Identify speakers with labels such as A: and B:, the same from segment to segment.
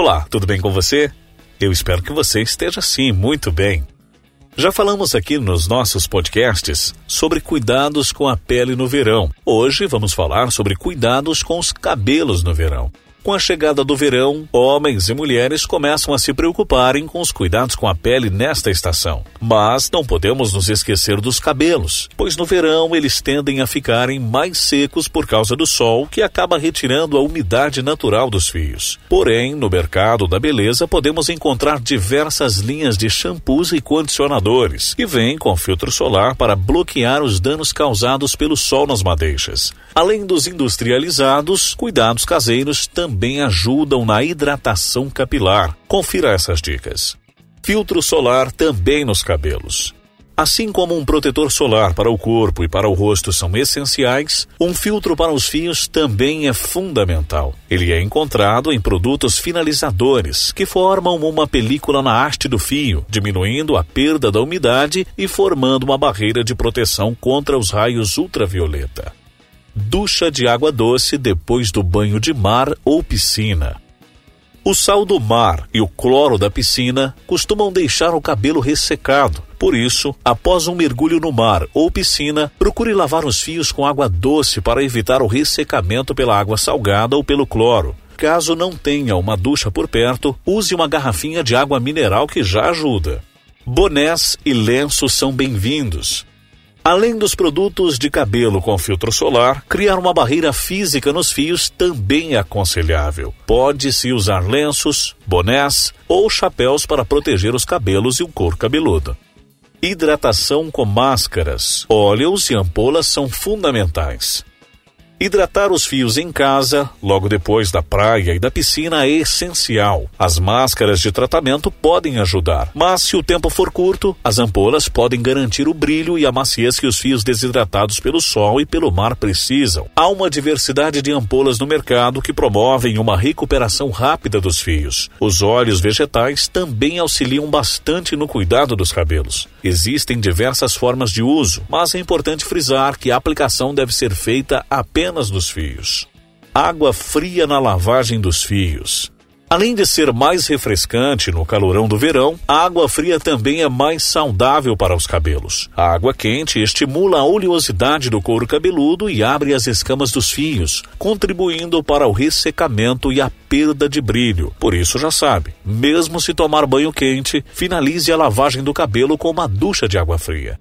A: Olá, tudo bem com você? Eu espero que você esteja sim, muito bem. Já falamos aqui nos nossos podcasts sobre cuidados com a pele no verão. Hoje vamos falar sobre cuidados com os cabelos no verão. Com a chegada do verão, homens e mulheres começam a se preocuparem com os cuidados com a pele nesta estação. Mas não podemos nos esquecer dos cabelos, pois no verão eles tendem a ficarem mais secos por causa do sol, que acaba retirando a umidade natural dos fios. Porém, no mercado da beleza podemos encontrar diversas linhas de shampoos e condicionadores, que vêm com filtro solar para bloquear os danos causados pelo sol nas madeixas. Além dos industrializados, cuidados caseiros também ajudam na hidratação capilar. Confira essas dicas. Filtro solar também nos cabelos. Assim como um protetor solar para o corpo e para o rosto são essenciais, um filtro para os fios também é fundamental. Ele é encontrado em produtos finalizadores, que formam uma película na haste do fio, diminuindo a perda da umidade e formando uma barreira de proteção contra os raios ultravioleta ducha de água doce depois do banho de mar ou piscina. O sal do mar e o cloro da piscina costumam deixar o cabelo ressecado. Por isso, após um mergulho no mar ou piscina, procure lavar os fios com água doce para evitar o ressecamento pela água salgada ou pelo cloro. Caso não tenha uma ducha por perto, use uma garrafinha de água mineral que já ajuda. Bonés e lenços são bem-vindos. Além dos produtos de cabelo com filtro solar, criar uma barreira física nos fios também é aconselhável. Pode-se usar lenços, bonés ou chapéus para proteger os cabelos e o couro cabeludo. Hidratação com máscaras, óleos e ampolas são fundamentais. Hidratar os fios em casa, logo depois da praia e da piscina, é essencial. As máscaras de tratamento podem ajudar, mas se o tempo for curto, as ampolas podem garantir o brilho e a maciez que os fios desidratados pelo sol e pelo mar precisam. Há uma diversidade de ampolas no mercado que promovem uma recuperação rápida dos fios. Os óleos vegetais também auxiliam bastante no cuidado dos cabelos. Existem diversas formas de uso, mas é importante frisar que a aplicação deve ser feita apenas apenas dos fios. Água fria na lavagem dos fios. Além de ser mais refrescante no calorão do verão, a água fria também é mais saudável para os cabelos. A água quente estimula a oleosidade do couro cabeludo e abre as escamas dos fios, contribuindo para o ressecamento e a perda de brilho. Por isso já sabe, mesmo se tomar banho quente, finalize a lavagem do cabelo com uma ducha de água fria.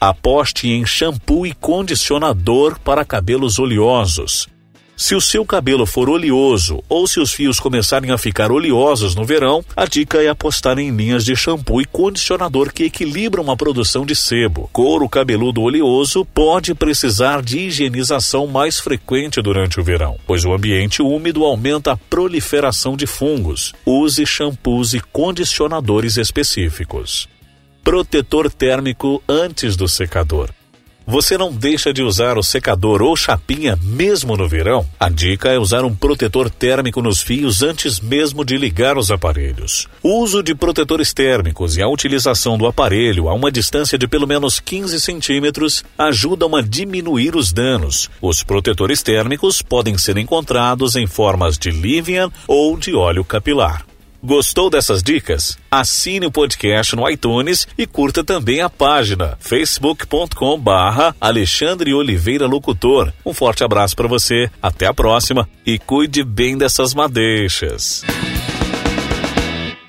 A: Aposte em shampoo e condicionador para cabelos oleosos. Se o seu cabelo for oleoso ou se os fios começarem a ficar oleosos no verão, a dica é apostar em linhas de shampoo e condicionador que equilibram a produção de sebo. Couro cabeludo oleoso pode precisar de higienização mais frequente durante o verão, pois o ambiente úmido aumenta a proliferação de fungos. Use shampoos e condicionadores específicos protetor térmico antes do secador. Você não deixa de usar o secador ou chapinha mesmo no verão? A dica é usar um protetor térmico nos fios antes mesmo de ligar os aparelhos. O uso de protetores térmicos e a utilização do aparelho a uma distância de pelo menos 15 centímetros ajudam a diminuir os danos. Os protetores térmicos podem ser encontrados em formas de Livian ou de óleo capilar. Gostou dessas dicas? Assine o podcast no iTunes e curta também a página facebook.com barra Alexandre Oliveira Locutor. Um forte abraço para você, até a próxima e cuide bem dessas madeixas.